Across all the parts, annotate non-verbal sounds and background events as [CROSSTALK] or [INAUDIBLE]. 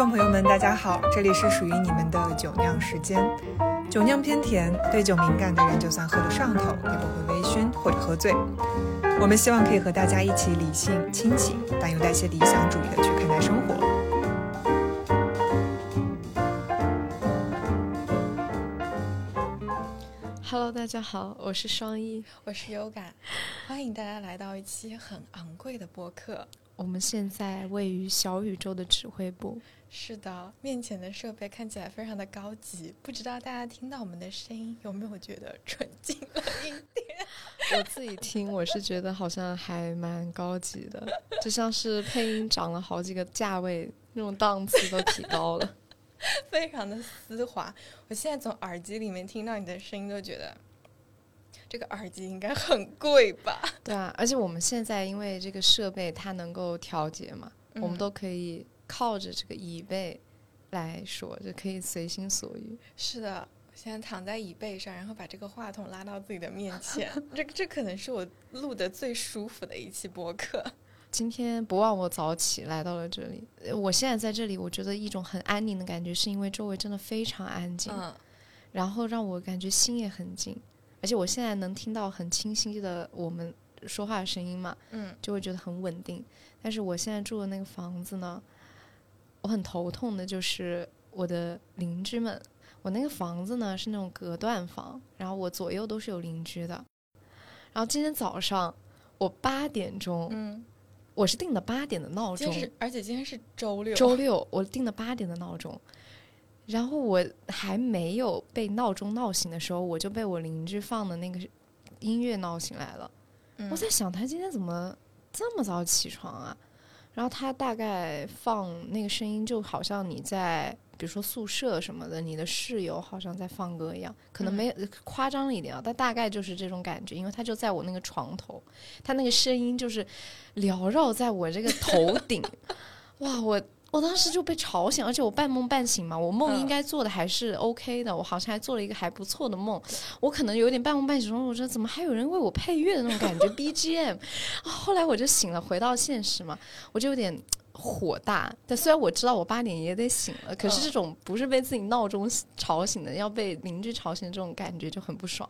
众朋友们，大家好，这里是属于你们的酒酿时间。酒酿偏甜，对酒敏感的人就算喝得上头，也不会微醺或者喝醉。我们希望可以和大家一起理性、清醒，但又带些理想主义的去看待生活。Hello，大家好，我是双一。我是优感，欢迎大家来到一期很昂贵的播客。我们现在位于小宇宙的指挥部，是的，面前的设备看起来非常的高级，不知道大家听到我们的声音有没有觉得纯净了一点？[LAUGHS] 我自己听我是觉得好像还蛮高级的，就像是配音涨了好几个价位，那种档次都提高了。[LAUGHS] 非常的丝滑。我现在从耳机里面听到你的声音，都觉得这个耳机应该很贵吧？对啊，而且我们现在因为这个设备它能够调节嘛，我们嗯都可以靠着这个椅背来说，就可以随心所欲。是的。我现在躺在椅背上，然后把这个话筒拉到自己的面前，[LAUGHS] 这这可能是我录的最舒服的一期播客。今天不忘我早起来到了这里，呃我现在在这里，我觉得一种很安宁的感觉，是因为周围真的非常安静，嗯，然后让我感觉心也很静，而且我现在能听到很清晰的我们说话的声音嘛，嗯，就会觉得很稳定。但是我现在住的那个房子呢，我很头痛的就是我的邻居们。我那个房子呢是那种隔断房，然后我左右都是有邻居的。然后今天早上我八点钟，嗯，我是定的八点的闹钟而且今天是周六，周六我定的八点的闹钟，然后我还没有被闹钟闹醒的时候，我就被我邻居放的那个音乐闹醒来了。嗯我在想，他今天怎么这么早起床啊？然后他大概放那个声音，就好像你在比如说宿舍什么的，你的室友好像在放歌一样，可能嗯没有、夸张了一点啊，但大概就是这种感觉，因为他就在我那个床头，他那个声音就是缭绕在我这个头顶，[LAUGHS] 哇，我。我当时就被吵醒，而且我半梦半醒嘛，我梦嗯应该做的还是 OK 的，我好像还做了一个还不错的梦，我可能有点半梦半醒中，我说怎么还有人为我配乐的那种感觉 BGM，啊，后来我就醒了，回到现实嘛，我就有点火大。但虽然我知道我八点也得醒了，可是嗯这种不是被自己闹钟吵醒的，要被邻居吵醒的这种感觉就很不爽。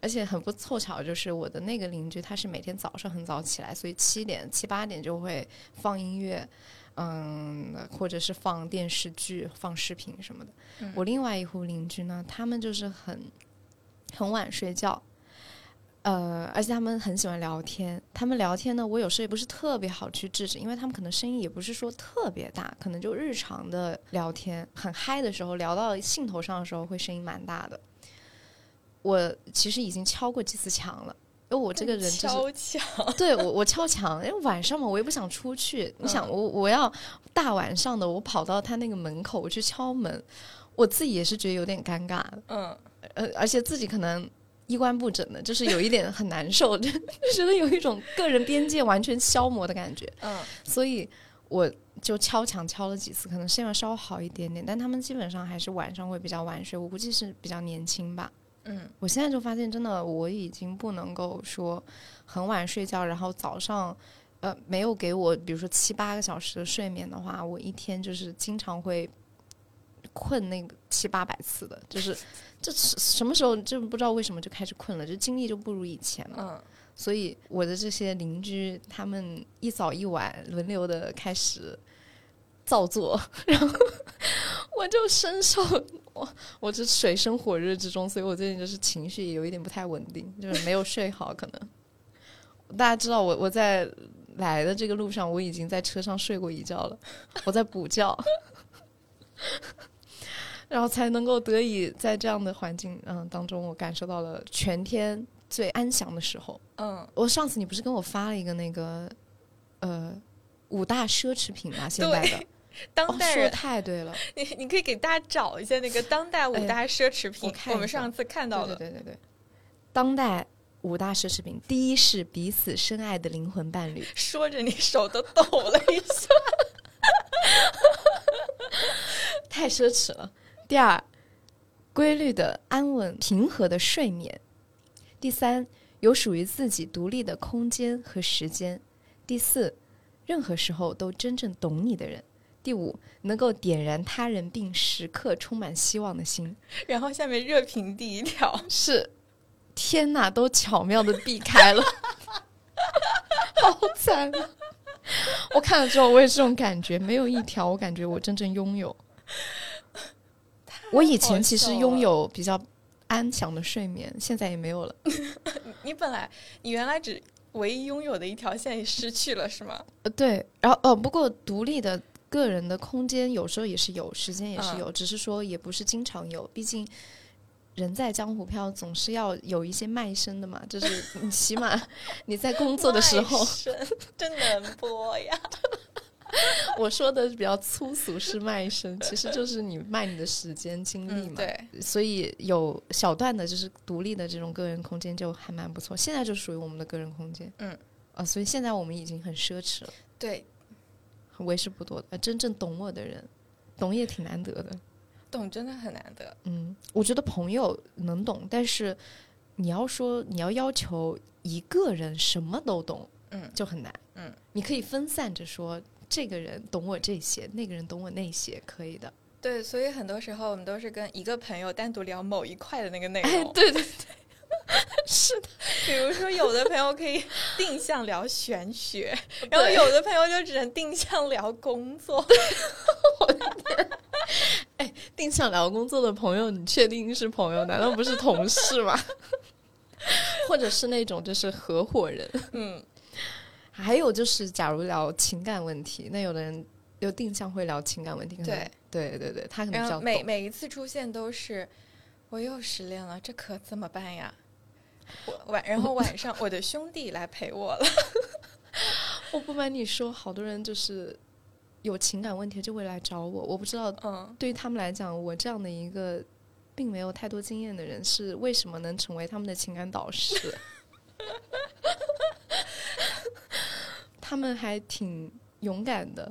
而且很不凑巧，就是我的那个邻居他是每天早上很早起来，所以七点七八点就会放音乐。嗯，或者是放电视剧、放视频什么的。嗯我另外一户邻居呢，他们就是很很晚睡觉，呃，而且他们很喜欢聊天。他们聊天呢，我有时候也不是特别好去制止，因为他们可能声音也不是说特别大，可能就日常的聊天，很嗨的时候，聊到兴头上的时候，会声音蛮大的。我其实已经敲过几次墙了，因为我这个人就是对我，我敲墙，因为晚上嘛，我也不想出去。你想，嗯我我要大晚上的，我跑到他那个门口，我去敲门，我自己也是觉得有点尴尬，嗯，呃，而且自己可能衣冠不整的，就是有一点很难受，[LAUGHS] 就就觉得有一种个人边界完全消磨的感觉，嗯，所以我就敲墙敲了几次，可能现在稍微好一点点，但他们基本上还是晚上会比较晚睡，我估计是比较年轻吧。嗯，我现在就发现，真的我已经不能够说很晚睡觉，然后早上呃没有给我比如说七八个小时的睡眠的话，我一天就是经常会困那个七八百次的，就是 [LAUGHS] 这什什么时候就不知道为什么就开始困了，就精力就不如以前了。嗯，所以我的这些邻居，他们一早一晚轮流的开始造作，然 [LAUGHS] 后我就深受我我这水深火热之中，所以我最近就是情绪也有一点不太稳定，就是没有睡好，可能大家知道我我在来的这个路上，我已经在车上睡过一觉了，我在补觉。然后才能够得以在这样的环境嗯当中，我感受到了全天最安详的时候。嗯，我上次你不是跟我发了一个那个呃五大奢侈品吗？现在的 [LAUGHS] 当代人，太对了，[LAUGHS] 你你可以给大家找一下那个当代五大奢侈品，我们上次看到的，对对对，当代五大奢侈品，第一是彼此深爱的灵魂伴侣，说着你手都抖了一下。[LAUGHS] 太奢侈了。第二，规律的、安稳、平和的睡眠。第三，有属于自己独立的空间和时间。第四，任何时候都真正懂你的人。第五，能够点燃他人并时刻充满希望的心。然后下面热评第一条是，天哪，都巧妙的避开了，[LAUGHS] 好惨啊！我看了之后，我也是这种感觉，没有一条我感觉我真正拥有。我以前其实拥有比较安详的睡眠，现在也没有了。[LAUGHS] 你本来你原来只唯一拥有的一条线也失去了，是吗？呃，对，然后哦，不过独立的个人的空间有时候也是有，时间也是有，只是说也不是经常有，毕竟。人在江湖飘，总是要有一些卖身的嘛。就是你 [LAUGHS] 起码你在工作的时候，真能播呀。[LAUGHS] [LAUGHS] 我说的比较粗俗是卖身，其实就是你卖你的时间精力嘛。对，所以有小段的，就是独立的这种个人空间就还蛮不错。现在就属于我们的个人空间。嗯，啊，所以现在我们已经很奢侈了。对，为数不多的真正懂我的人，懂也挺难得的。懂真的很难得。嗯，我觉得朋友能懂，但是你要说你要要求一个人什么都懂，嗯，就很难。嗯，你可以分散着说，这个人懂我这些，那个人懂我那些，可以的。对，所以很多时候我们都是跟一个朋友单独聊某一块的那个内容。哎，对对对，[LAUGHS] 是的。比如说，有的朋友可以定向聊玄学，[LAUGHS] 然后有的朋友就只能定向聊工作。[LAUGHS] 我的天！哎，定向聊工作的朋友，你确定是朋友？难道不是同事吗？或者是那种就是合伙人？嗯，还有就是，假如聊情感问题，那有的人有定向会聊情感问题。对，对，对，对，他可能比较每每一次出现都是我又失恋了，这可怎么办呀？晚，然后晚上我的兄弟来陪我了。[LAUGHS] 我不瞒你说，好多人就是。有情感问题就会来找我，我不知道，嗯，对于他们来讲，我这样的一个并没有太多经验的人，是为什么能成为他们的情感导师？[LAUGHS] 他们还挺勇敢的，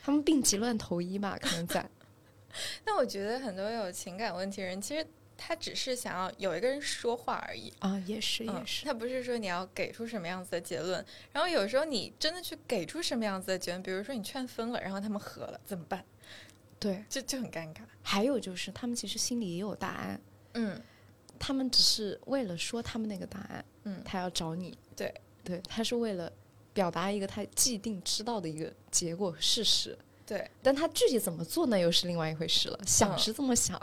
他们病急乱投医吧，可能在。[LAUGHS] 那我觉得很多有情感问题人，其实。他只是想要有一个人说话而已啊，也是也是。他不是说你要给出什么样子的结论，然后有时候你真的去给出什么样子的结论，比如说你劝分了，然后他们和了，怎么办？对，就就很尴尬。还有就是他们其实心里也有答案，嗯，他们只是为了说他们那个答案，嗯，他要找你，对对，他是为了表达一个他既定知道的一个结果事实，对，但他具体怎么做呢又是另外一回事了。想是这么想。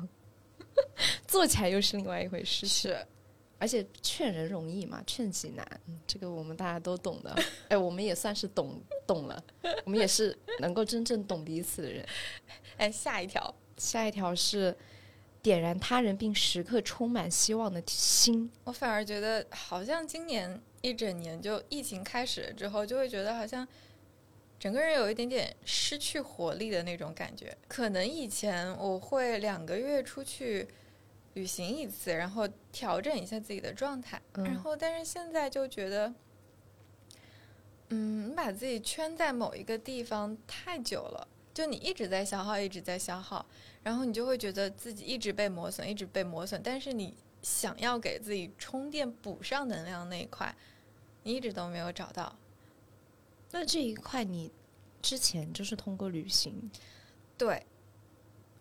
[LAUGHS] 做起来又是另外一回事，是，而且劝人容易嘛，劝己难，这个我们大家都懂的。[LAUGHS] 哎，我们也算是懂懂了，我们也是能够真正懂彼此的人。[LAUGHS] 哎，下一条，下一条是点燃他人并时刻充满希望的心。我反而觉得，好像今年一整年，就疫情开始了之后，就会觉得好像。整个人有一点点失去活力的那种感觉。可能以前我会两个月出去旅行一次，然后调整一下自己的状态。然后，但是现在就觉得，嗯，你把自己圈在某一个地方太久了，就你一直在消耗，一直在消耗，然后你就会觉得自己一直被磨损，一直被磨损。但是你想要给自己充电、补上能量那一块，你一直都没有找到。那这一块你之前就是通过旅行，对，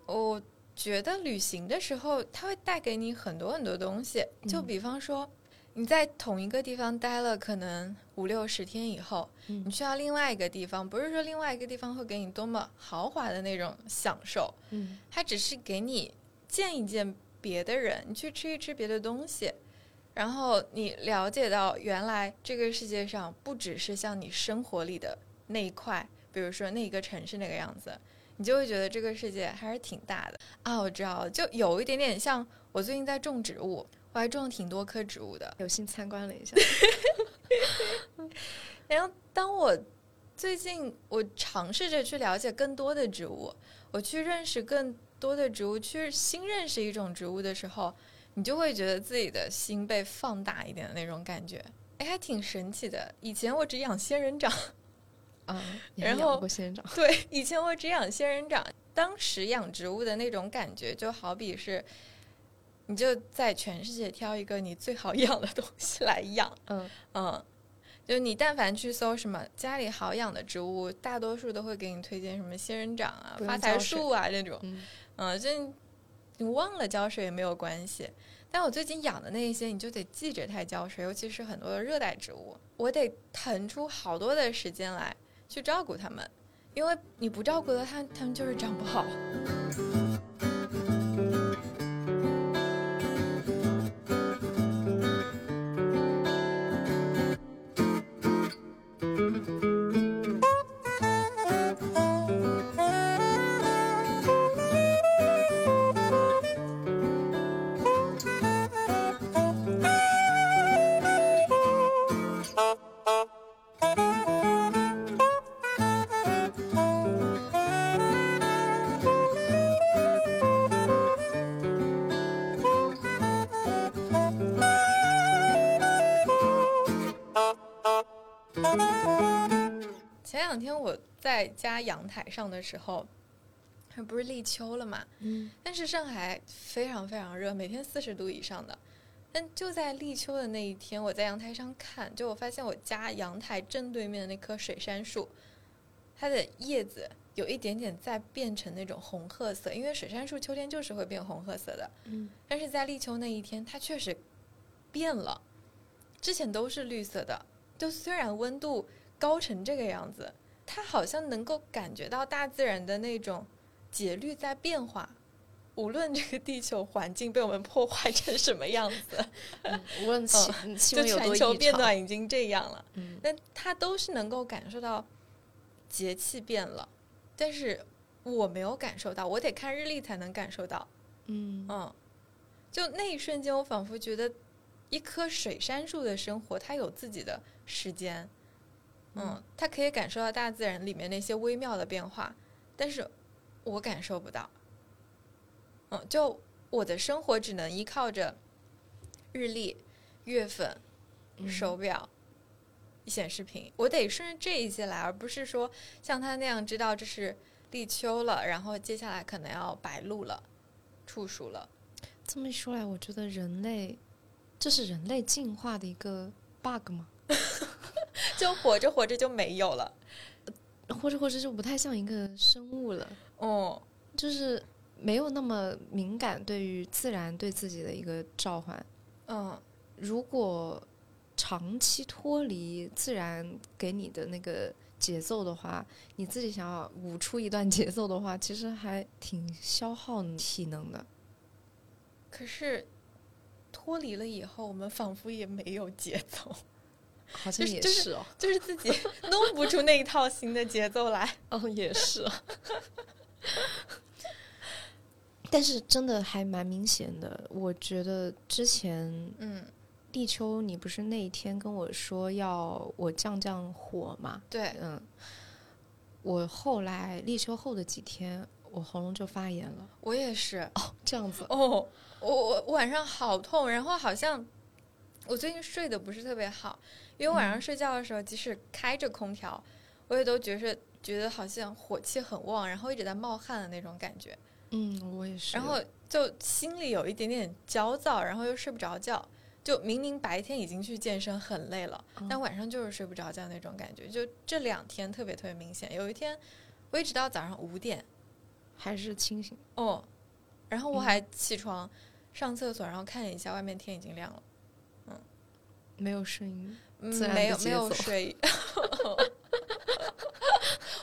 我觉得旅行的时候，它会带给你很多很多东西。就比方说，你在同一个地方待了可能五六十天以后，你去到另外一个地方，不是说另外一个地方会给你多么豪华的那种享受，嗯，它只是给你见一见别的人，你去吃一吃别的东西。然后你了解到，原来这个世界上不只是像你生活里的那一块，比如说那一个城市那个样子，你就会觉得这个世界还是挺大的啊！我知道，就有一点点像我最近在种植物，我还种了挺多棵植物的，有幸参观了一下。[LAUGHS] 然后当我最近我尝试着去了解更多的植物，我去认识更多的植物，去新认识一种植物的时候。你就会觉得自己的心被放大一点的那种感觉，哎，还挺神奇的。以前我只养仙人掌，啊，[LAUGHS] 然后过仙人掌，对，以前我只养仙人掌。当时养植物的那种感觉，就好比是，你就在全世界挑一个你最好养的东西来养，嗯嗯，就你但凡去搜什么家里好养的植物，大多数都会给你推荐什么仙人掌啊、发财树啊这种。嗯嗯，就你忘了浇水也没有关系。但我最近养的那些，你就得记着它浇水，尤其是很多的热带植物，我得腾出好多的时间来去照顾它们，因为你不照顾它，它们就是长不好。在家阳台上的时候，不是立秋了嘛？嗯但是上海非常非常热，每天四十度以上的。但就在立秋的那一天，我在阳台上看，就我发现我家阳台正对面的那棵水杉树，它的叶子有一点点在变成那种红褐色，因为水杉树秋天就是会变红褐色的。嗯但是在立秋那一天，它确实变了，之前都是绿色的。就虽然温度高成这个样子，它好像能够感觉到大自然的那种节律在变化。无论这个地球环境被我们破坏成什么样子，嗯，无论气就温有多全球变，暖已经这样了，嗯。但他都是能够感受到节气变了，但是我没有感受到，我得看日历才能感受到。嗯。嗯，就那一瞬间，我仿佛觉得一棵水杉树的生活，它有自己的时间，嗯，他可以感受到大自然里面那些微妙的变化，但是我感受不到。嗯，就我的生活只能依靠着日历、月份、嗯手表、显示屏，我得顺着这一些来，而不是说像他那样知道这是立秋了，然后接下来可能要白露了、处暑了。这么一说来，我觉得人类这是人类进化的一个 bug 吗？[LAUGHS] 就活着活着就没有了。活着活着就不太像一个生物了，哦，就是没有那么敏感对于自然对自己的一个召唤。嗯，如果长期脱离自然给你的那个节奏的话，你自己想要舞出一段 [LAUGHS] 节奏的话，其实还挺消耗体能的。可是脱离了以后，我们仿佛也没有节奏，好像也就是就是是哦，就是自己 [LAUGHS] 弄不出那一套新的节奏来。哦，也是、啊。[LAUGHS] 但是真的还蛮明显的，我觉得之前嗯，立秋，你不是那一天跟我说要我降降火吗？对，嗯，我后来立秋后的几天，我喉咙就发炎了。我也是哦。这样子，哦，我我我晚上好痛，然后好像我最近睡得不是特别好，因为晚上睡觉的时候，即使开着空调，我也都觉着觉得好像火气很旺，然后一直在冒汗的那种感觉，嗯，我也是。然后就心里有一点点焦躁，然后又睡不着觉。就明明白天已经去健身很累了，嗯但晚上就是睡不着觉那种感觉。就这两天特别特别明显。有一天，我一直到早上五点，还是清醒。哦，然后我嗯还起床、上厕所，然后看了一下外面天已经亮了。嗯没有声音，嗯自然的没有没有睡。[LAUGHS] [LAUGHS]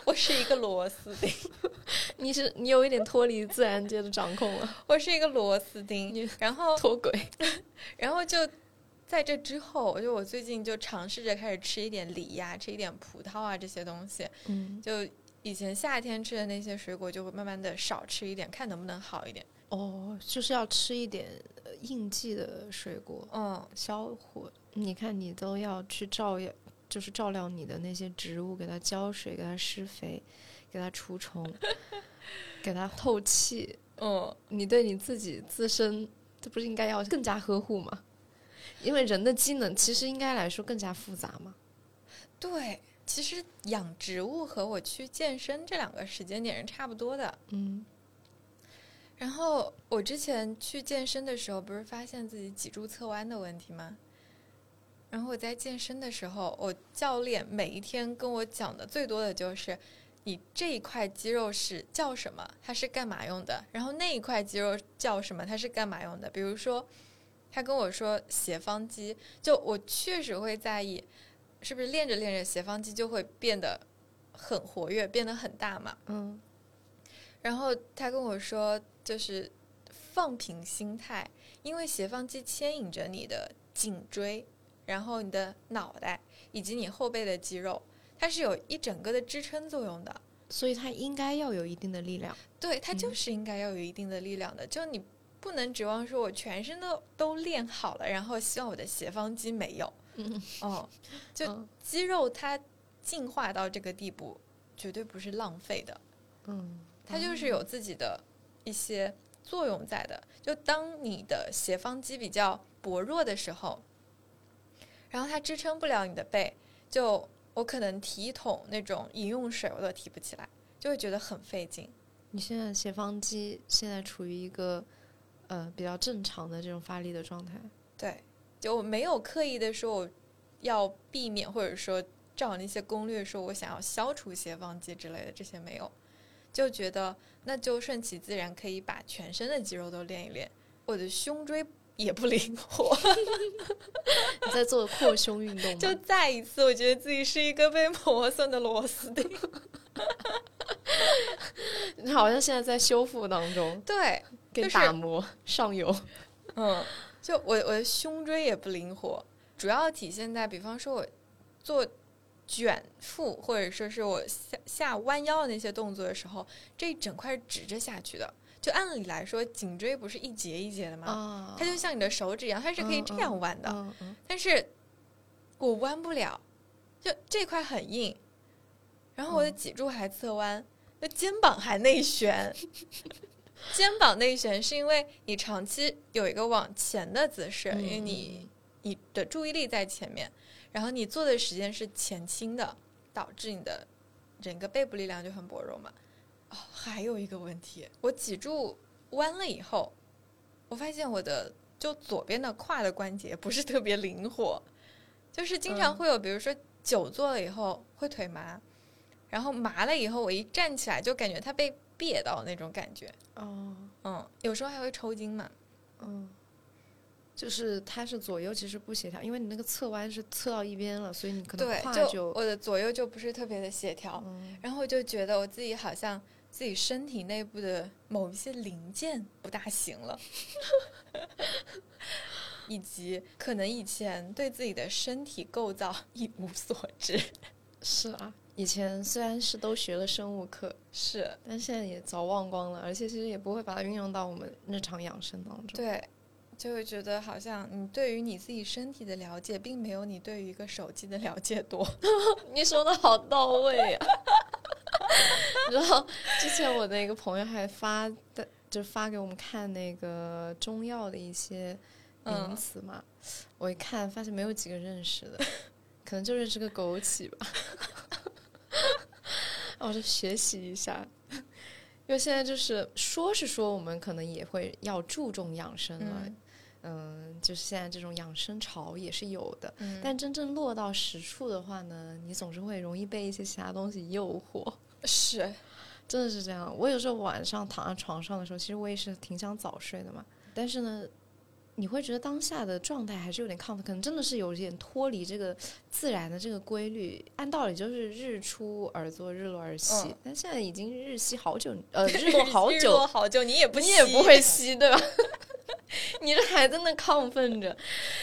我是一个螺丝钉，[LAUGHS] 你是你有一点脱离自然界的掌控了，我是一个螺丝钉。然后，脱轨。然后就在这之后，我就我最近就尝试着开始吃一点梨呀、吃一点葡萄啊这些东西。嗯，就以前夏天吃的那些水果，就会慢慢的少吃一点，看能不能好一点。哦，就是要吃一点呃应季的水果，嗯，消火。你看，你都要去照耀，就是照料你的那些植物，给它浇水，给它施肥，给它除虫，[LAUGHS] 给它透气。嗯，你对你自己自身，这不是应该要更加呵护吗？因为人的机能其实应该来说更加复杂嘛。对。其实养植物和我去健身这两个时间点是差不多的。嗯然后我之前去健身的时候，不是发现自己脊柱侧弯的问题吗？然后我在健身的时候，我教练每一天跟我讲的最多的就是，你这一块肌肉是叫什么，它是干嘛用的？然后那一块肌肉叫什么，它是干嘛用的？比如说，他跟我说斜方肌，就我确实会在意，是不是练着练着斜方肌就会变得很活跃，变得很大嘛？嗯然后他跟我说，就是放平心态，因为斜方肌牵引着你的颈椎，然后你的脑袋以及你后背的肌肉，它是有一整个的支撑作用的。所以它应该要有一定的力量。对，它就嗯是应该要有一定的力量的。就你不能指望说我全身都都练好了，然后希望我的斜方肌没有。嗯哦，就嗯肌肉它进化到这个地步，绝对不是浪费的。嗯，它就是有自己的一些作用在的。就当你的斜方肌比较薄弱的时候，然后它支撑不了你的背，就我可能提一桶那种饮用水我都提不起来，就会觉得很费劲。你现在斜方肌现在处于一个呃比较正常的这种发力的状态。对，就我没有刻意的说我要避免，或者说照那些攻略说我想要消除斜方肌之类的，这些没有，就觉得那就顺其自然，可以把全身的肌肉都练一练。我的胸椎也不灵活，[LAUGHS] 你在做扩胸运动吗？就再一次，我觉得自己是一个被磨损的螺丝钉。你好像现在在修复当中，对，给就是打磨上游。嗯，就我我的胸椎也不灵活，主要体现在，比方说我做卷腹，或者说是我下下弯腰的那些动作的时候，这一整块是直着下去的。就按理来说，颈椎不是一节一节的吗？啊它就像你的手指一样，它是可以这样弯的。但是我弯不了，就这块很硬，然后我的嗯脊柱还侧弯，那肩膀还内旋。[LAUGHS] 肩膀内旋是因为你长期有一个往前的姿势，嗯因为你你的注意力在前面，然后你做的时间是前倾的，导致你的整个背部力量就很薄弱嘛。哦，还有一个问题，我脊柱弯了以后，我发现我的就左边的胯的关节不是特别灵活，就是经常嗯。会有，比如说久坐了以后会腿麻，然后麻了以后我一站起来就感觉它被别到那种感觉，哦。嗯，有时候还会抽筋嘛。嗯，就是它是左右其实不协调，因为你那个侧弯是侧到一边了，所以你可能对，胯就我的左右就不是特别的协调，嗯然后我就觉得我自己好像自己身体内部的某一些零件不大行了，以及可能以前对自己的身体构造一无所知。是啊。以前虽然是都学了生物课，是但现在也早忘光了，而且其实也不会把它运用到我们日常养生当中。对，就会觉得好像你对于你自己身体的了解，并没有你对于一个手机的了解多。[LAUGHS] 你说的好到位啊！[LAUGHS] 然后之前我那个朋友还发的，就发给我们看那个中药的一些名嗯词嘛，我一看发现没有几个认识的，[LAUGHS] 可能就认识个枸杞吧。[LAUGHS] 我就学习一下，因为现在就是说是说我们可能也会要注重养生了，嗯。嗯，就是现在这种养生潮也是有的，嗯。但真正落到实处的话呢，你总是会容易被一些其他东西诱惑，是，真的是这样。我有时候晚上躺在床上的时候，其实我也是挺想早睡的嘛，但是呢，你会觉得当下的状态还是有点亢奋，可能真的是有点脱离这个自然的这个规律。按道理就是日出而作，日落而息，嗯但现在已经日息好久，呃，[LAUGHS] 日落好久日久落好久，你也不你也不会息，对吧？[LAUGHS] 你这还在那亢奋着，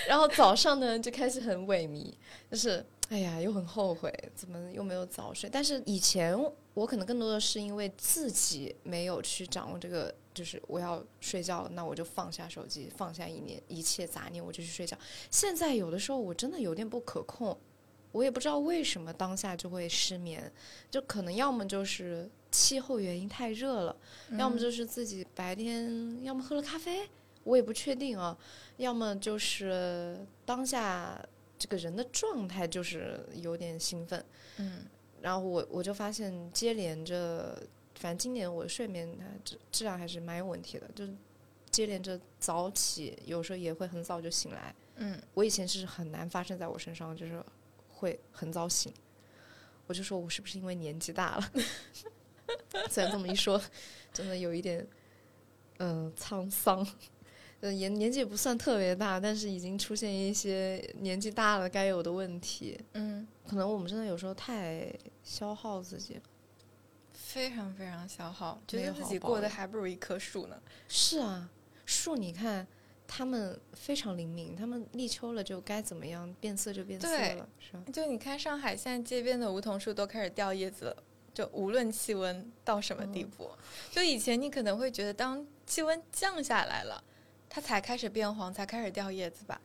然后早上呢就开始很萎靡，就是哎呀，又很后悔，怎么又没有早睡？但是以前我可能更多的是因为自己没有去掌握这个，就是我要睡觉了，那我就放下手机，放下一念一切杂念，我就去睡觉。现在有的时候我真的有点不可控，我也不知道为什么当下就会失眠，就可能要么就是气候原因太热了。要么就是自己白天要么喝了咖啡，我也不确定啊，要么就是当下这个人的状态就是有点兴奋，嗯然后我我就发现接连着，反正今年我的睡眠它质质量还是蛮有问题的，就是接连着早起，有时候也会很早就醒来。嗯，我以前是很难发生在我身上，就是会很早醒。我就说我是不是因为年纪大了？[LAUGHS] 虽然这么一说，真的有一点嗯、沧桑。呃，年年纪也不算特别大，但是已经出现一些年纪大了该有的问题。嗯，可能我们真的有时候太消耗自己了。非常非常消耗，觉得自己过得还不如一棵树呢。是啊，树你看，它们非常灵敏，它们立秋了就该怎么样，变色就变色了，是吧？就你看上海现在街边的梧桐树都开始掉叶子了，就无论气温到什么地步，就以前你可能会觉得当气温降下来了，它才开始变黄，才开始掉叶子吧，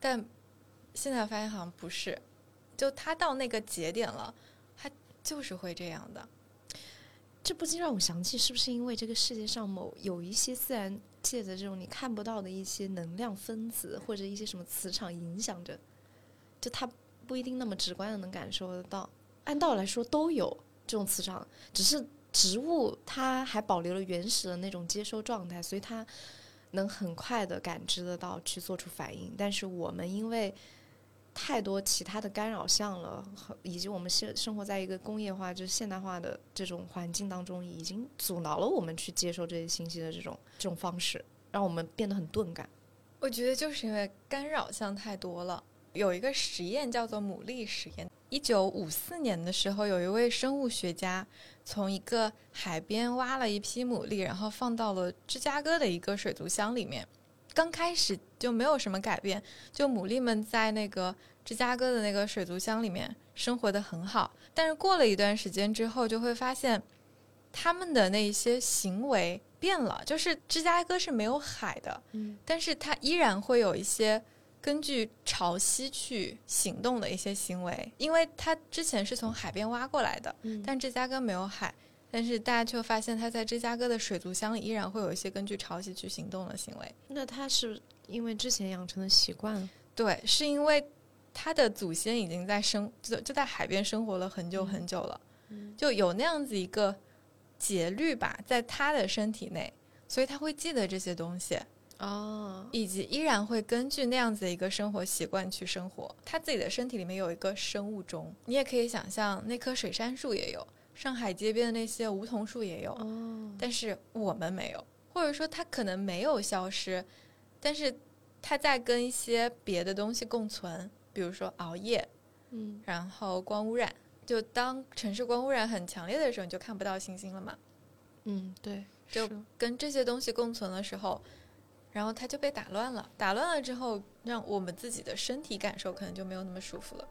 但现在发现好像不是，就它到那个节点了，它就是会这样的。这不禁让我想起，是不是因为这个世界上某有一些自然界的这种你看不到的一些能量分子，或者一些什么磁场影响着，就它不一定那么直观的能感受得到。按道理来说都有这种磁场，只是植物它还保留了原始的那种接收状态，所以它能很快的感知得到，去做出反应。但是我们因为太多其他的干扰项了，以及我们现生活在一个工业化就是现代化的这种环境当中，已经阻挠了我们去接受这些信息的这种这种方式，让我们变得很钝感。我觉得就是因为干扰项太多了。有一个实验叫做牡蛎实验。一九五四年的时候，有一位生物学家从一个海边挖了一批牡蛎，然后放到了芝加哥的一个水族箱里面。刚开始就没有什么改变，就牡蛎们在那个芝加哥的那个水族箱里面生活的很好。但是过了一段时间之后，就会发现他们的那些行为变了。就是芝加哥是没有海的，嗯但是它依然会有一些根据潮汐去行动的一些行为，因为它之前是从海边挖过来的，嗯但芝加哥没有海。但是大家却发现，他在芝加哥的水族箱里依然会有一些根据潮汐去行动的行为。那他是因为之前养成的习惯，对，是因为他的祖先已经在生就就在海边生活了很久很久了，嗯就有那样子一个节律吧，在他的身体内，所以他会记得这些东西。哦，以及依然会根据那样子的一个生活习惯去生活。他自己的身体里面有一个生物钟，你也可以想象，那棵水杉树也有，上海街边的那些梧桐树也有，哦，但是我们没有，或者说它可能没有消失，但是它在跟一些别的东西共存，比如说熬夜，嗯然后光污染。就当城市光污染很强烈的时候，你就看不到星星了嘛。嗯，对，就跟这些东西共存的时候，然后它就被打乱了。打乱了之后，让我们自己的身体感受可能就没有那么舒服了。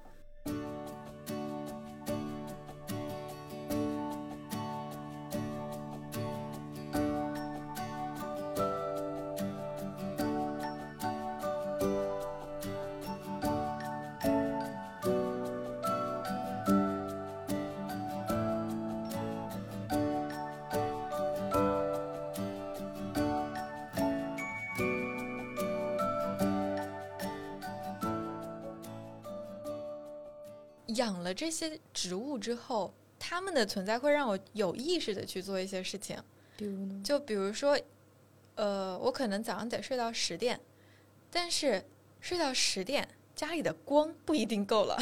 这些植物之后，它们的存在会让我有意识的去做一些事情。比如呢？就比如说，呃，我可能早上得睡到十点，但是睡到十点，家里的光不一定够了。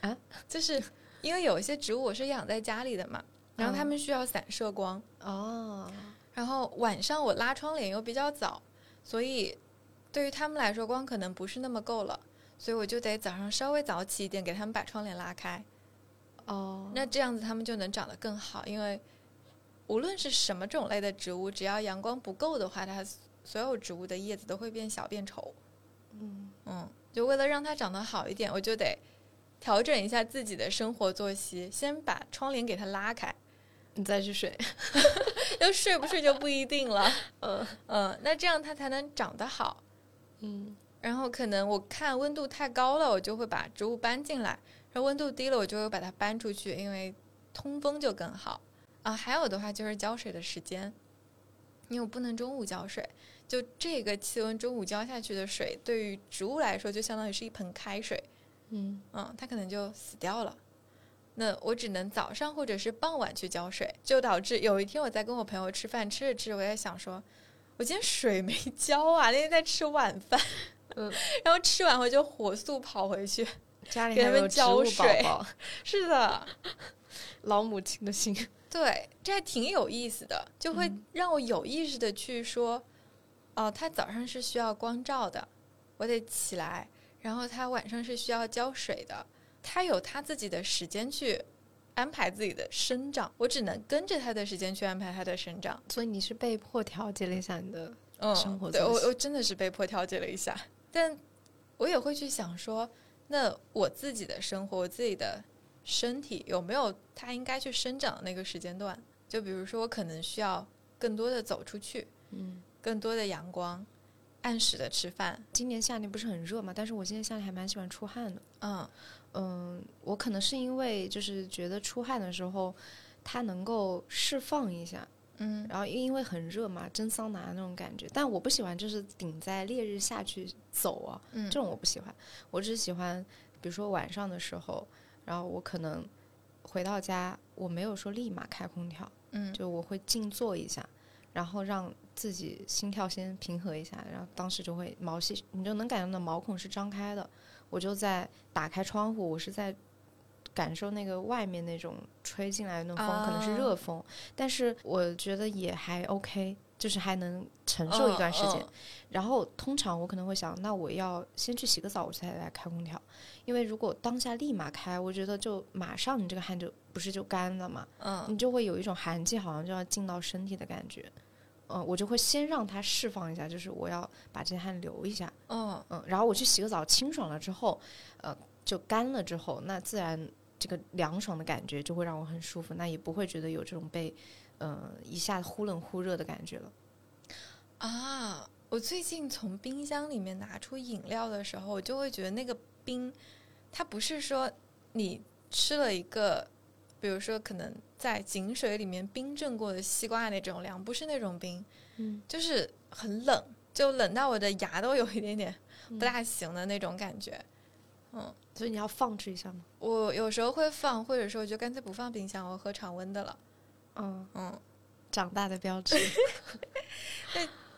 啊，[LAUGHS] 就是因为有一些植物我是养在家里的嘛，然后它嗯们需要散射光，哦，然后晚上我拉窗帘又比较早，所以对于他们来说光可能不是那么够了，所以我就得早上稍微早起一点，给他们把窗帘拉开。哦，那这样子他们就能长得更好，因为无论是什么种类的植物，只要阳光不够的话，它所有植物的叶子都会变小变丑。嗯嗯，就为了让它长得好一点，我就得调整一下自己的生活作息，先把窗帘给它拉开。你再去睡，[LAUGHS] 要睡不睡就不一定了。嗯嗯，那这样它才能长得好。嗯然后可能我看温度太高了，我就会把植物搬进来；然后温度低了，我就会把它搬出去，因为通风就更好。啊，还有的话就是浇水的时间，因为我不能中午浇水，就这个气温中午浇下去的水，对于植物来说就相当于是一盆开水，嗯嗯，它可能就死掉了。那我只能早上或者是傍晚去浇水，就导致有一天我在跟我朋友吃饭，吃着吃着我在想说，我今天水没 [LAUGHS] 浇啊，那天在吃晚饭，嗯，[LAUGHS] 然后吃完我就火速跑回去。[LAUGHS] 家里还有植物宝浇水宝，[LAUGHS] 是的，老母亲的心。对，这还挺有意思的，就会嗯让我有意识的去说，哦，他早上是需要光照的，我得起来，然后他晚上是需要浇水的，他有他自己的时间去安排自己的生长，我只能跟着他的时间去安排他的生长。所以你是被迫调节了一下你的，嗯，生活对我我真的是被迫调节了一下，但我也会去想说，那我自己的生活，我自己的身体有没有它应该去生长的那个时间段？就比如说，我可能需要更多的走出去，嗯，更多的阳光，按时的吃饭，今年夏天不是很热嘛，但是我今年夏天还蛮喜欢出汗的。嗯嗯，我可能是因为就是觉得出汗的时候，它能够释放一下，嗯然后因为很热嘛，蒸桑拿那种感觉。但我不喜欢就是顶在烈日下去走啊，嗯，这种我不喜欢。我只喜欢，比如说晚上的时候，然后我可能回到家，我没有说立马开空调，嗯就我会静坐一下，然后让自己心跳先平和一下，然后当时就会毛细，你就能感觉到毛孔是张开的。我就在打开窗户，我是在感受那个外面那种吹进来的那种风，可能是热风，但是我觉得也还 OK，就是还能承受一段时间。嗯然后通常我可能会想，那我要先去洗个澡，我才来开空调，因为如果当下立马开，我觉得就马上你这个汗就不是就干了嘛，嗯。你就会有一种寒气好像就要进到身体的感觉。嗯，我就会先让它释放一下，就是我要把这些汗流一下，嗯嗯，然后我去洗个澡，清爽了之后，呃，就干了之后，那自然这个凉爽的感觉就会让我很舒服，那也不会觉得有这种被，呃，一下忽冷忽热的感觉了。啊，我最近从冰箱里面拿出饮料的时候，我就会觉得那个冰，它不是说你吃了一个，比如说可能在井水里面冰镇过的西瓜那种凉，不是那种冰，嗯，就是很冷，就冷到我的牙都有一点点嗯不大行的那种感觉。嗯，所以你要放置一下吗？我有时候会放，或者说我就干脆不放冰箱，我喝常温的了。嗯，嗯，长大的标志。[LAUGHS]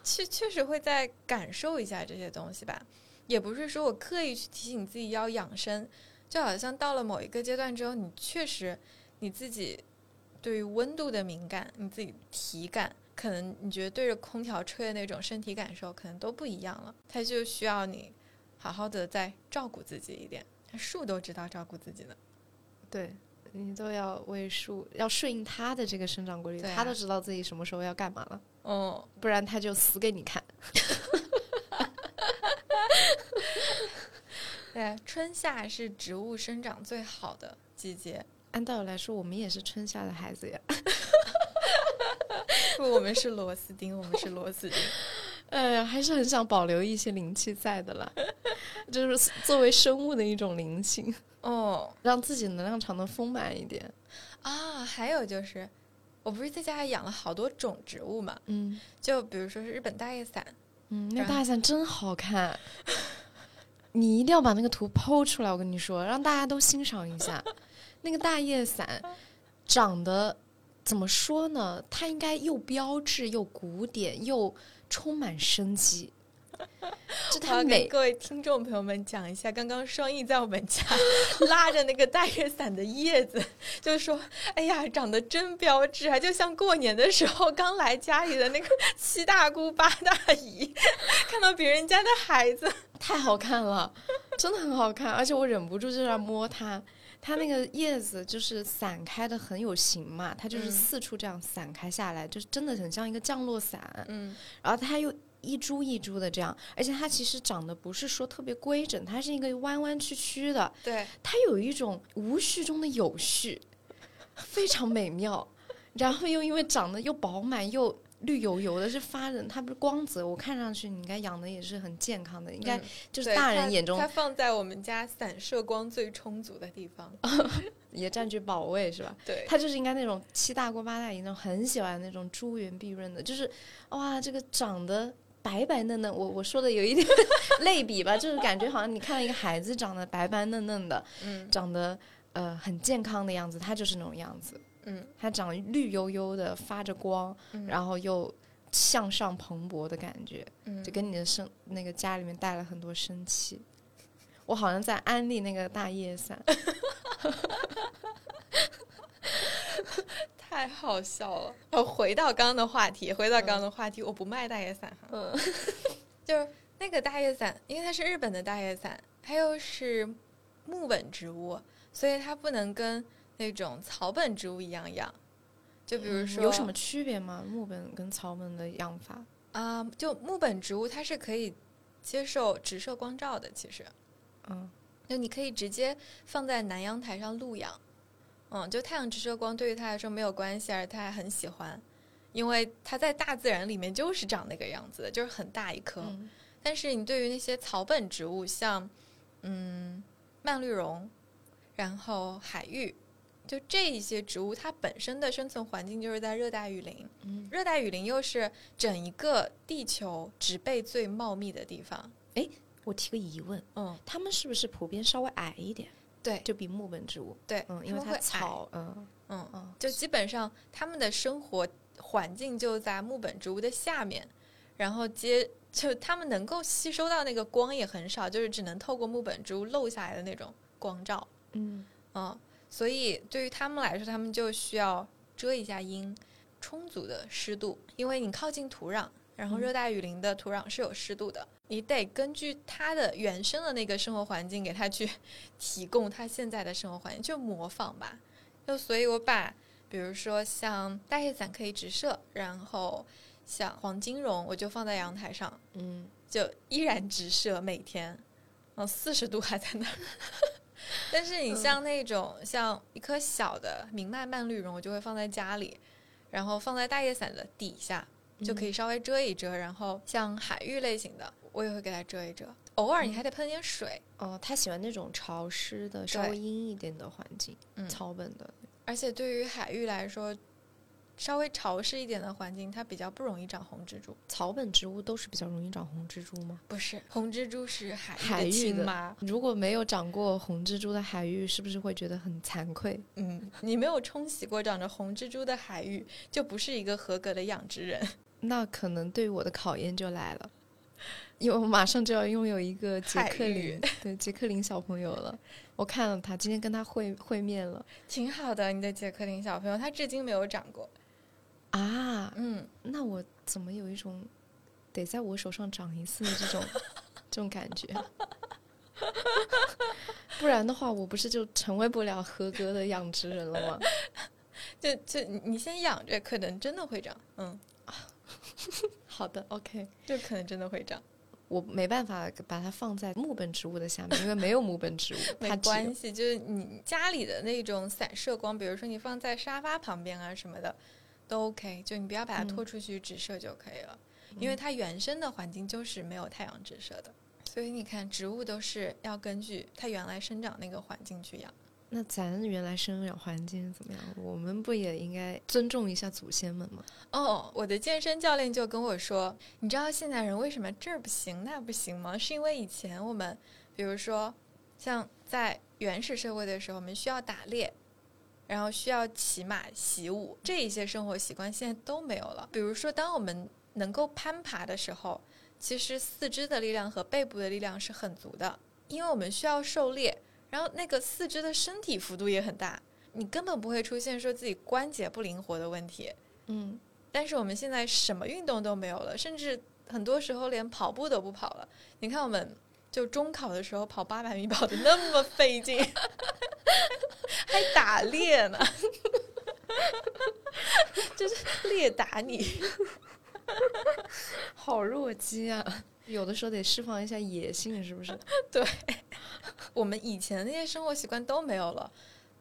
确确实会再感受一下这些东西吧，也不是说我刻意去提醒自己要养生，就好像到了某一个阶段之后，你确实你自己对于温度的敏感，你自己体感，可能你觉得对着空调吹的那种身体感受，可能都不一样了，它就需要你好好的再照顾自己一点。树都知道照顾自己呢，对你都要为树要顺应它的这个生长规律，啊它都知道自己什么时候要干嘛了，哦，不然它就死给你看。[LAUGHS] 对，春夏是植物生长最好的季节，按道理来说，我们也是春夏的孩子呀。[LAUGHS] 不，我们是螺丝钉，我们是螺丝钉。[LAUGHS] 哎呀，还是很想保留一些灵气在的啦，就是作为生物的一种灵性，哦 [LAUGHS] 让自己能量场能丰满一点。啊，还有就是，我不是在家里养了好多种植物嘛，嗯就比如说是日本大叶伞，嗯，那个大伞真好看，你一定要把那个图剖出来，我跟你说，让大家都欣赏一下。那个大叶伞长得怎么说呢？它应该又标志又古典又充满生机。[LAUGHS] 就我要给各位听众朋友们讲一下，刚刚双翼在我们家 [LAUGHS] 拉着那个大叶伞的叶子，就说：“哎呀，长得真标致啊，就像过年的时候刚来家里的那个七大姑八大姨，[LAUGHS] 看到别人家的孩子。太好看了，真的很好看，而且我忍不住就要摸它。它那个叶子就是散开的很有型嘛，它就是嗯四处这样散开下来，就是真的很像一个降落伞。”嗯然后它又一株一株的这样，而且它其实长得不是说特别规整，它是一个弯弯曲曲的，对，它有一种无序中的有序，非常美妙。然后又因为长得又饱满又绿油油的，是发人，它不是光泽，我看上去你应该养的也是很健康的，应该嗯就是大人眼中它放在我们家散射光最充足的地方。[LAUGHS] 也占据宝位是吧？对，它就是应该那种七大姑八大姨那种很喜欢那种珠圆碧润的，就是哇，这个长得白白嫩嫩。我我说的有一点 [LAUGHS] 类比吧，就是感觉好像你看到一个孩子长得白白嫩嫩的，嗯长得呃很健康的样子，他就是那种样子。嗯他长得绿油油的，发着光，嗯然后又向上蓬勃的感觉，嗯就跟你的生那个家里面带了很多生气。我好像在安利那个大叶伞，[LAUGHS] 太好笑了。我，[LAUGHS] 回到刚刚的话题，回到刚刚的话题，我不卖大叶伞哈，嗯 [LAUGHS] 就是那个大叶伞，因为它是日本的大叶伞，它又是木本植物，所以它不能跟那种草本植物一样养。就比如说，有什么区别吗？木本跟草本的养法？啊、就木本植物它是可以接受直射光照的，其实。嗯就你可以直接放在南阳台上露养，嗯，就太阳直射光对于它来说没有关系，而他还很喜欢，因为它在大自然里面就是长那个样子的，就是很大一颗。嗯但是你对于那些草本植物，像嗯蔓绿绒，然后海芋，就这一些植物，它本身的生存环境就是在热带雨林，嗯，热带雨林又是整一个地球植被最茂密的地方。哎我提个疑问，嗯，它们是不是普遍稍微矮一点？对。就比木本植物，对，嗯，因为它草，嗯。嗯，嗯，就基本上他们的生活环境就在木本植物的下面，然后接就他们能够吸收到那个光也很少，就是只能透过木本植物漏下来的那种光照，嗯。嗯，所以对于他们来说，他们就需要遮一下阴，充足的湿度，因为你靠近土壤，然后嗯。热带雨林的土壤是有湿度的，你得根据它的原生的那个生活环境给它去提供它现在的生活环境，就模仿吧。就所以，我把比如说像大叶伞可以直射，然后像黄金绒，我就放在阳台上，嗯，就依然直射，每天，嗯，四十度还在那儿。[LAUGHS] 但是你像那种、像一颗小的明麦蔓绿绒，我就会放在家里，然后放在大叶伞的底下，就可以稍微遮一遮。然后像海芋类型的，我也会给它遮一遮。偶尔你还得喷点水，哦，它喜欢那种潮湿的、稍微阴一点的环境，嗯草本的，而且对于海芋来说，稍微潮湿一点的环境，它比较不容易长红蜘蛛。草本植物都是比较容易长红蜘蛛吗？不是，红蜘蛛是海海芋芋的。如果没有长过红蜘蛛的海芋，是不是会觉得很惭愧？嗯，你没有冲洗过长着红蜘蛛的海芋，就不是一个合格的养殖人。那可能对我的考验就来了，因为我马上就要拥有一个杰克芋林，对杰克林小朋友了。我看了他，今天跟他会会面了挺好的，你的杰克林小朋友，他至今没有长过。啊。嗯，那我怎么有一种得在我手上长一次的这种这种感觉？不然的话，我不是就成为不了合格的养殖人了吗？[LAUGHS] 就就你你先养着，可能真的会长。嗯，[LAUGHS] 好的，OK。就可能真的会长，我没办法把它放在木本植物的下面，因为没有木本植物，[LAUGHS] 没它关系。就是你家里的那种散射光，比如说你放在沙发旁边啊什么的，都 OK。就你不要把它嗯拖出去直射就可以了，因为它原生的环境就是没有太阳直射的。所以你看，植物都是要根据它原来生长那个环境去养。那咱原来生长环境怎么样？我们不也应该尊重一下祖先们吗？哦，我的健身教练就跟我说，你知道现代人为什么这儿不行那不行吗？是因为以前我们，比如说像在原始社会的时候，我们需要打猎，然后需要骑马、习武，这一些生活习惯现在都没有了。比如说，当我们能够攀爬的时候，其实四肢的力量和背部的力量是很足的，因为我们需要狩猎，然后那个四肢的身体幅度也很大，你根本不会出现说自己关节不灵活的问题。嗯，但是我们现在什么运动都没有了，甚至很多时候连跑步都不跑了。你看，我们就中考的时候跑八百米跑的那么费劲，还打猎呢，[LAUGHS] 就是猎打你。好弱鸡啊！有的时候得释放一下野性，是不是？[LAUGHS] 对 [LAUGHS] 我们以前那些生活习惯都没有了，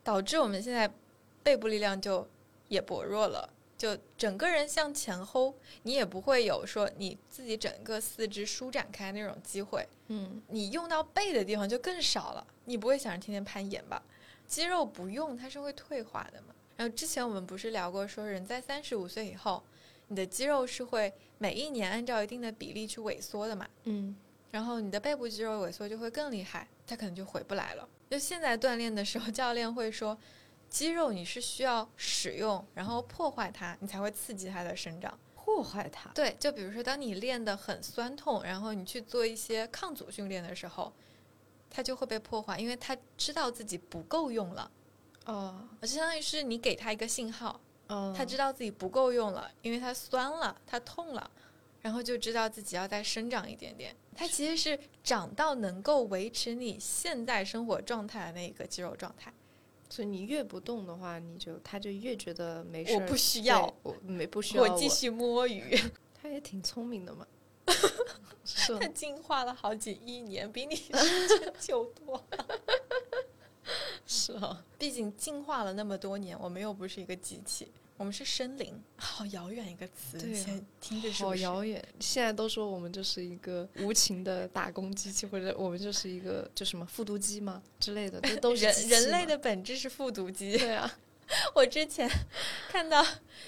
导致我们现在背部力量就也薄弱了。就整个人向前吼，你也不会有说你自己整个四肢舒展开那种机会。嗯，你用到背的地方就更少了。你不会想着天天攀岩吧？肌肉不用，它是会退化的嘛。然后之前我们不是聊过，说人在三十五岁以后，你的肌肉是会每一年按照一定的比例去萎缩的嘛。嗯，然后你的背部肌肉萎缩就会更厉害，它可能就回不来了。就现在锻炼的时候，[LAUGHS] 教练会说，肌肉你是需要使用，然后破坏它，你才会刺激它的生长。破坏它。对，就比如说，当你练得很酸痛，然后你去做一些抗阻训练的时候，它就会被破坏，因为它知道自己不够用了，哦，就相当于是你给它一个信号，嗯，它知道自己不够用了，因为他酸了，他痛了，然后就知道自己要再生长一点点。它其实是长到能够维持你现在生活状态的那个肌肉状态。所以你越不动的话，你就他就越觉得没事儿。我不需要，我没不需要我继续摸鱼。[LAUGHS] 他也挺聪明的嘛。[LAUGHS] 他进化了好几亿年，比你时间久多毕竟进化了那么多年，我们又不是一个机器，我们是生灵，好遥远一个词，对听着是好遥远。现在都说我们就是一个无情的打工机器，或者我们就是一个就什么复读机吗之类的，这都是人人类的本质是复读机。对啊，[LAUGHS] 我之前看到，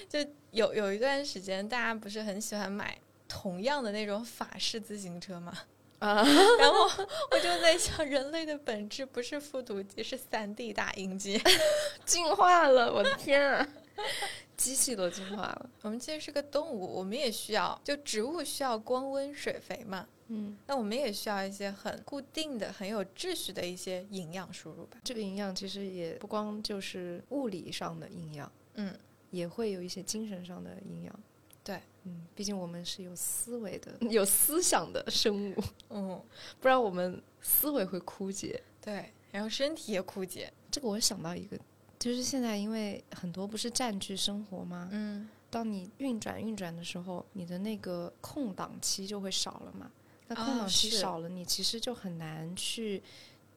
就有有一段时间，大家不是很喜欢买同样的那种法式自行车吗？啊，然后我就在想，人类的本质不是复读机，是三 D 打印机。[LAUGHS] 进化了，我的天啊！[LAUGHS] 机器都进化了，我们既然是个动物，我们也需要，就植物需要光温水肥嘛，嗯，那我们也需要一些很固定的、很有秩序的一些营养输入吧。这个营养其实也不光就是物理上的营养，嗯，也会有一些精神上的营养。对，嗯，毕竟我们是有思维的、[LAUGHS] 有思想的生物，嗯，不然我们思维会枯竭。对，然后身体也枯竭。这个我想到一个，就是现在因为很多不是占据生活吗？嗯，当你运转运转的时候，你的那个空档期就会少了嘛。那空啊档期少了，你其实就很难去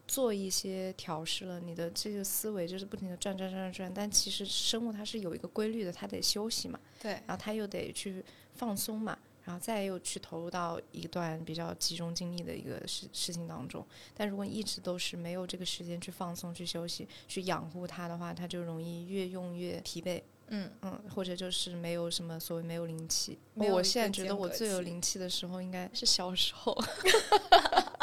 做一些调试了。你的这个思维就是不停的转转转转转，但其实生物它是有一个规律的，它得休息嘛，对，然后它又得去放松嘛。然后再又去投入到一段比较集中精力的一个事事情当中，但如果你一直都是没有这个时间去放松、去休息、去养护它的话，它就容易越用越疲惫。嗯，嗯，或者就是没有什么所谓没有灵气。我现在觉得我最有灵气的时候应该是小时候，[LAUGHS] [LAUGHS]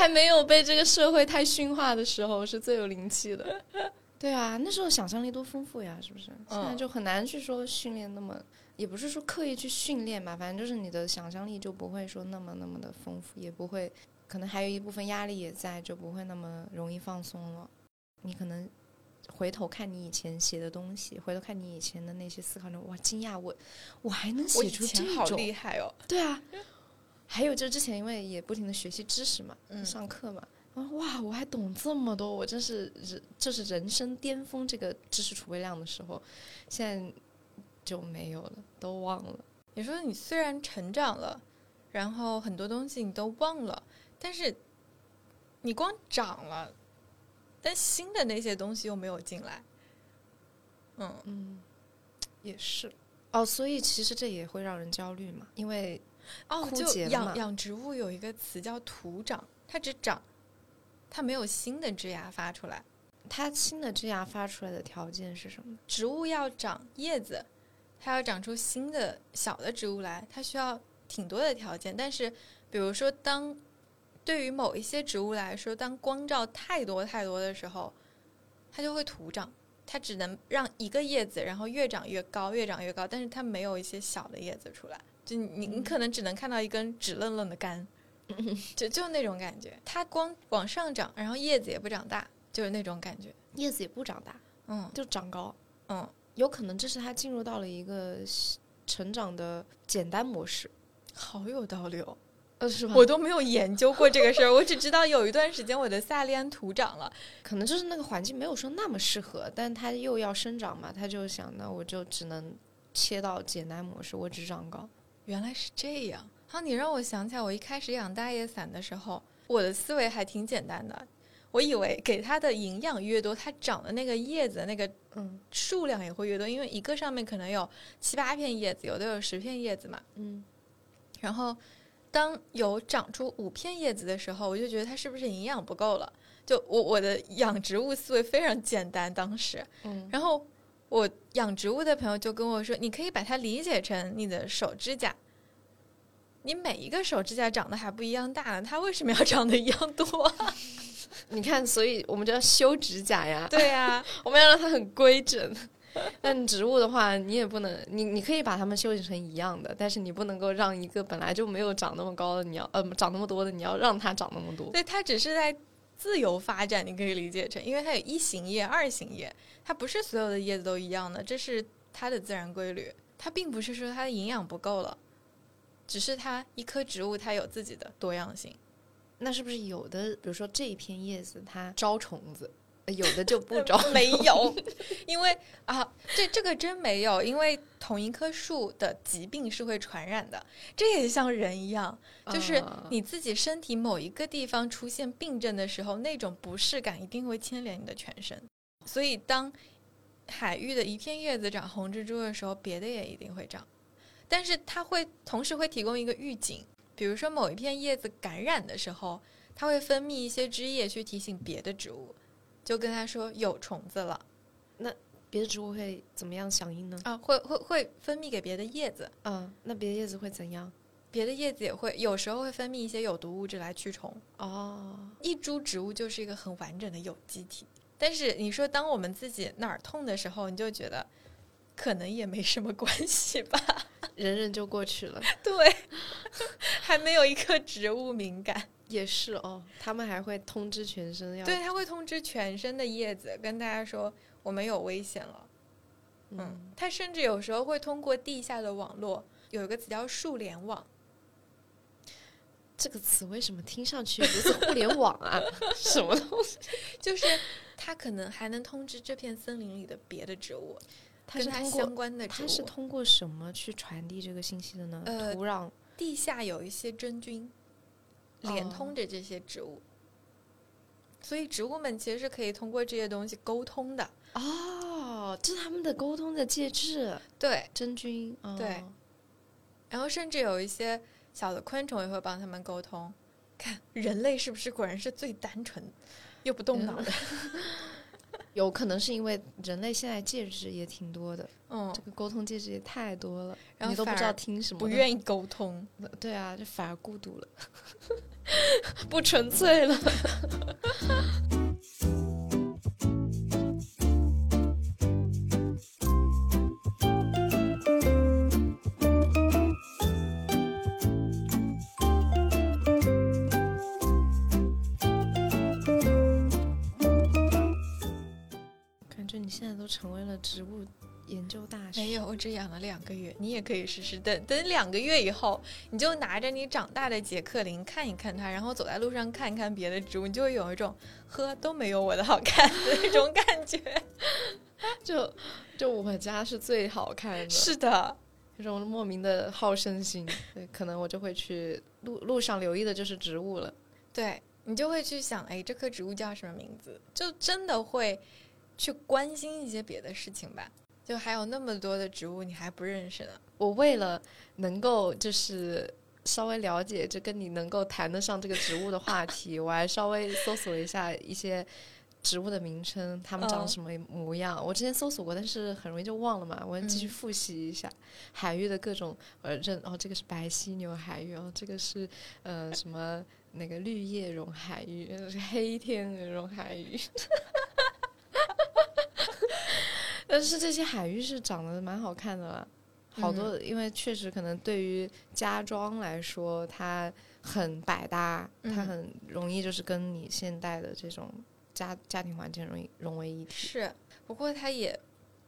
还没有被这个社会太驯化的时候是最有灵气的。[LAUGHS] 对啊，那时候想象力多丰富呀，是不是？现在嗯就很难去说训练那么，也不是说刻意去训练吧，反正就是你的想象力就不会说那么那么的丰富，也不会，可能还有一部分压力也在，就不会那么容易放松了。你可能回头看你以前写的东西，回头看你以前的那些思考中，哇，惊讶我我还能写出这种，厉害哦。对啊。还有就是之前因为也不停的学习知识嘛，嗯上课嘛，啊哇，我还懂这么多，我真是人这是人生巅峰这个知识储备量的时候，现在就没有了，都忘了。你说你虽然成长了，然后很多东西你都忘了，但是你光长了，但新的那些东西又没有进来。嗯，嗯，也是。哦，所以其实这也会让人焦虑嘛，因为哦，就养养植物有一个词叫徒长，它只长，它没有新的枝芽发出来。它新的枝芽发出来的条件是什么？植物要长叶子，它要长出新的小的植物来，它需要挺多的条件。但是，比如说当对于某一些植物来说，当光照太多太多的时候，它就会徒长。它只能让一个叶子，然后越长越高，越长越高，但是它没有一些小的叶子出来。就你，你可能只能看到一根直愣愣的干，[LAUGHS] 就就那种感觉。它光往上长，然后叶子也不长大，就是那种感觉。叶子也不长大，嗯就长高。嗯，有可能这是它进入到了一个成长的简单模式，好有道理哦。呃，是吧？我都没有研究过这个事儿，我只知道有一段时间我的萨利安徒长了。[LAUGHS] 可能就是那个环境没有说那么适合，但它又要生长嘛，它就想，那我就只能切到简单模式，我只长高。原来是这样。好，你让我想起来，我一开始养大叶伞的时候，我的思维还挺简单的。我以为给它的营养越多，它长的那个叶子那个嗯数量也会越多，因为一个上面可能有七八片叶子，有的有十片叶子嘛。嗯，然后当有长出五片叶子的时候，我就觉得它是不是营养不够了？就我我的养植物思维非常简单，当时。嗯然后我养植物的朋友就跟我说，你可以把它理解成你的手指甲。你每一个手指甲长得还不一样大呢，它为什么要长得一样多？[LAUGHS] 你看，所以我们就要修指甲呀，对呀、[LAUGHS] 我们要让它很规整。[LAUGHS] 但植物的话，你也不能，你你可以把它们修剪成一样的，但是你不能够让一个本来就没有长那么高的，你要呃长那么多的，你要让它长那么多。对，它只是在自由发展，你可以理解成，因为它有一型叶、二型叶，它不是所有的叶子都一样的，这是它的自然规律。它并不是说它的营养不够了，只是它一棵植物它有自己的多样性。那是不是有的，比如说这一片叶子它招虫子，有的就不招？[LAUGHS] 没有，因为啊，这这个真没有，因为同一棵树的疾病是会传染的，这也像人一样，就是啊你自己身体某一个地方出现病症的时候，那种不适感一定会牵连你的全身。所以，当海域的一片叶子长红蜘蛛的时候，别的也一定会长，但是它会同时会提供一个预警，比如说某一片叶子感染的时候，它会分泌一些汁液去提醒别的植物，就跟他说有虫子了那别的植物会怎么样响应呢？啊，会会会分泌给别的叶子，嗯，那别的叶子会怎样？别的叶子也会有时候会分泌一些有毒物质来驱虫。哦，一株植物就是一个很完整的有机体。但是你说，当我们自己哪儿痛的时候，你就觉得可能也没什么关系吧？忍忍就过去了。[LAUGHS] 对，还没有一棵植物敏感。也是哦，他们还会通知全身要对，它会通知全身的叶子，跟大家说我们有危险了。嗯，它甚至有时候会通过地下的网络，有一个词叫树联网。这个词为什么听上去如此互联网啊？[LAUGHS] 什么东西？[LAUGHS] 就是它可能还能通知这片森林里的别的植物，它跟它相关的植物。它是通过什么去传递这个信息的呢？呃土壤地下有一些真菌连哦通着这些植物，所以植物们其实是可以通过这些东西沟通的。哦，这是他们的沟通的介质，对，真菌。哦、对然后甚至有一些小的昆虫也会帮他们沟通。看人类是不是果然是最单纯又不动脑的？有可能是因为人类现在介质也挺多的，嗯这，个沟通介质也太多了，然后你都不知道听什么，不愿意沟通。对啊，就反而孤独了，[LAUGHS] 不纯粹了。[LAUGHS] 两个月，你也可以试试。等等两个月以后，你就拿着你长大的杰克林看一看它，然后走在路上看一看别的植物，你就会有一种呵都没有我的好看的那种感觉。[LAUGHS] 就就我家是最好看的，是的，这种莫名的好胜心，对，可能我就会去路路上留意的就是植物了。对你就会去想，哎，这棵植物叫什么名字？就真的会去关心一些别的事情吧。就还有那么多的植物你还不认识呢。我为了能够就是稍微了解这跟你能够谈得上这个植物的话题，我还稍微搜索了一下一些植物的名称，它们长嗯什么模样。我之前搜索过，但是很容易就忘了嘛。我要继续嗯复习一下、海域的各种呃认哦，这个是白犀牛海域哦，这个是呃什么那个绿叶绒海域，呃是黑天鹅绒海域。[LAUGHS] 但是这些海域是长得蛮好看的啦，好多，因为确实可能对于家装来说，它很百搭，它嗯很容易就是跟你现代的这种家家庭环境容易融为一体。是，不过它也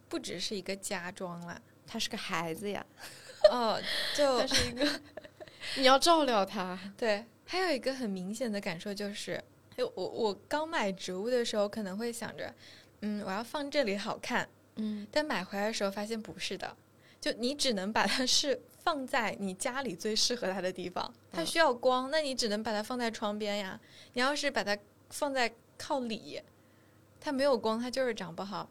不只是一个家装啦。它是个孩子呀，[LAUGHS] 哦，就他是一个，你要照料它。[LAUGHS] 对，还有一个很明显的感受就是，就我我刚买植物的时候可能会想着，嗯，我要放这里好看，嗯，但买回来的时候发现不是的，就你只能把它是放在你家里最适合它的地方，它嗯需要光，那你只能把它放在窗边呀。你要是把它放在靠里，它没有光，它就是长不好。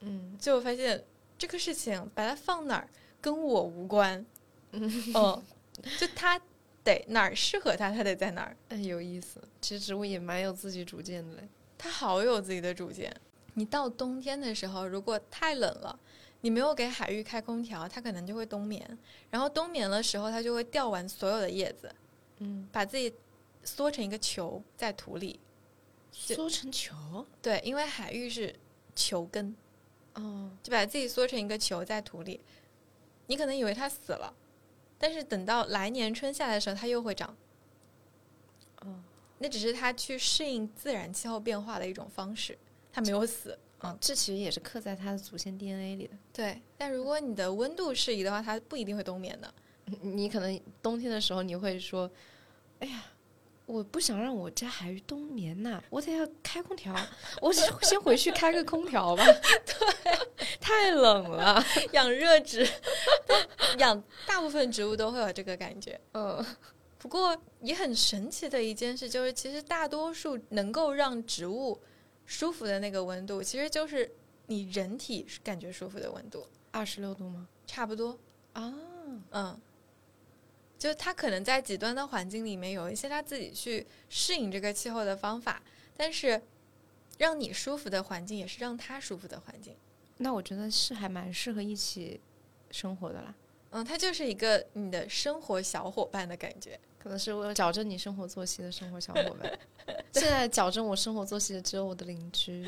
嗯就我发现这个事情，把它放哪儿跟我无关，嗯，哦，[LAUGHS] 就它得哪儿适合它，它得在哪儿。哎，有意思。其实植物也蛮有自己主见的嘞。它好有自己的主见。你到冬天的时候，如果太冷了，你没有给海域开空调，它可能就会冬眠。然后冬眠的时候，它就会掉完所有的叶子，嗯，把自己缩成一个球在土里。缩成球。对，因为海域是球根，哦，就把自己缩成一个球在土里。你可能以为它死了，但是等到来年春夏的时候，它又会长。哦，那只是它去适应自然气候变化的一种方式，它没有死。嗯，这其实也是刻在他的祖先 DNA 里的。对，但如果你的温度适宜的话，它不一定会冬眠的。你可能冬天的时候你会说：“哎呀，我不想让我家海鱼冬眠呐，我得要开空调，我先 [LAUGHS] 回去开个空调吧。”对，太冷了，[LAUGHS] 养热植，养大部分植物都会有这个感觉。嗯，不过也很神奇的一件事就是，其实大多数能够让植物舒服的那个温度，其实就是你人体感觉舒服的温度，二十六度吗？差不多。啊，嗯，就他可能在极端的环境里面有一些他自己去适应这个气候的方法，但是让你舒服的环境也是让他舒服的环境。那我觉得是还蛮适合一起生活的啦。嗯，它就是一个你的生活小伙伴的感觉。可能是为了矫正你生活作息的生活小伙伴。现在矫正我生活作息的只有我的邻居。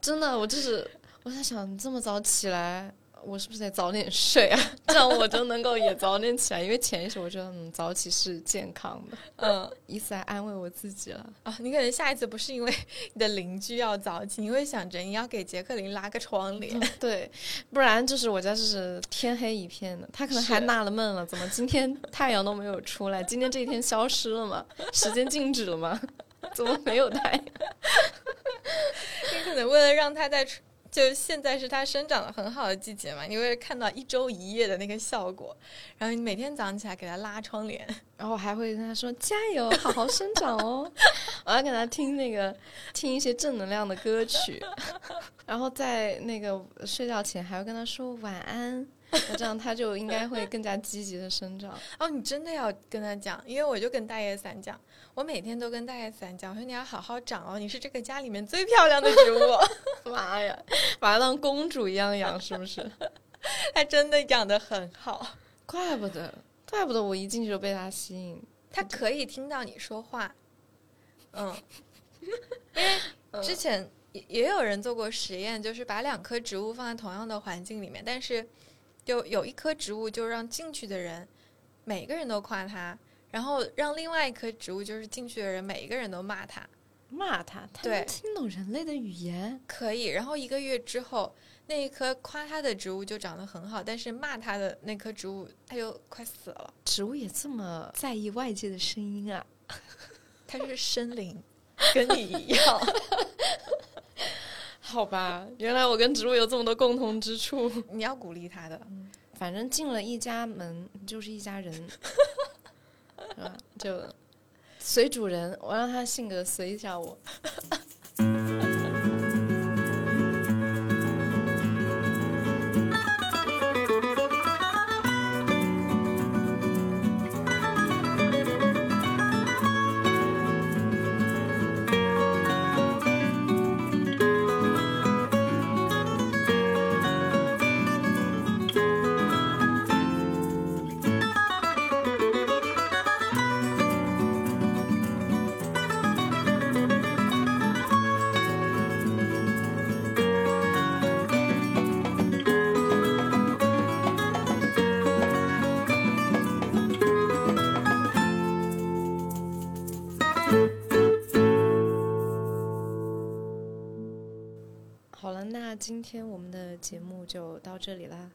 真的，我就是我在想，这么早起来，我是不是得早点睡啊？[LAUGHS] 这样我就能够也早点起来。因为潜意识我觉得，嗯，早起是健康的。嗯，以此来安慰我自己了。啊，你可能下一次不是因为你的邻居要早起，你会想着你要给杰克林拉个窗帘。对，不然就是我家就是天黑一片的。他可能还纳了闷了，怎么今天太阳都没有出来？今天这一天消失了吗？[LAUGHS] 时间静止了吗？[LAUGHS] 怎么没有太阳？你可能为了让他在出，就现在是它生长的很好的季节嘛，你会看到一周一夜的那个效果，然后你每天早上起来给它拉窗帘，[LAUGHS] 然后还会跟他说加油，好好生长哦。[LAUGHS] 我要给他听那个听一些正能量的歌曲，[LAUGHS] 然后在那个睡觉前还会跟他说晚安，那这样他就应该会更加积极的生长。[LAUGHS] 哦，你真的要跟他讲，因为我就跟大叶伞讲，我每天都跟大叶伞讲，我说你要好好长哦，你是这个家里面最漂亮的植物。[LAUGHS] 妈呀，把它当公主一样养，是不是？[LAUGHS] 它真的养的很好，怪不得，怪不得我一进去就被它吸引。它可以听到你说话。嗯，因为之前也也有人做过实验，就是把两棵植物放在同样的环境里面，但是就有一棵植物就让进去的人每个人都夸它，然后让另外一棵植物就是进去的人每一个人都骂它。骂它，它对能听懂人类的语言。可以，然后一个月之后，那一棵夸它的植物就长得很好，但是骂它的那棵植物它就快死了。植物也这么在意外界的声音啊？它是生灵，[LAUGHS] 跟你一样。[LAUGHS] 好吧，原来我跟植物有这么多共同之处。你要鼓励他的。反正进了一家门就是一家人，[LAUGHS] 是吧？就随主人，我让他性格随一下我。[LAUGHS] 这里啦。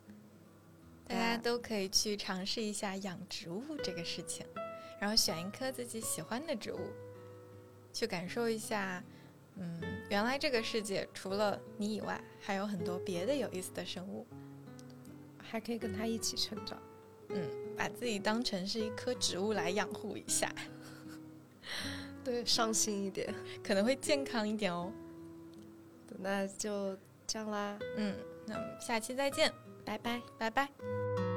大家都可以去尝试一下养植物这个事情，然后选一棵自己喜欢的植物，去感受一下。嗯，原来这个世界除了你以外，还有很多别的有意思的生物。还可以跟它一起成长。嗯，把自己当成是一棵植物来养护一下，[LAUGHS] 对，上心一点。可能会健康一点哦。那就这样啦，嗯，那我们下期再见，拜拜。拜拜。